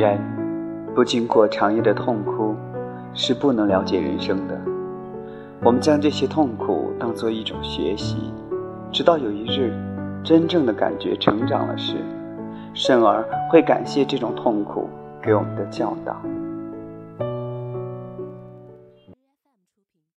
人不经过长夜的痛哭，是不能了解人生的。我们将这些痛苦当做一种学习，直到有一日真正的感觉成长了时，甚而会感谢这种痛苦给我们的教导。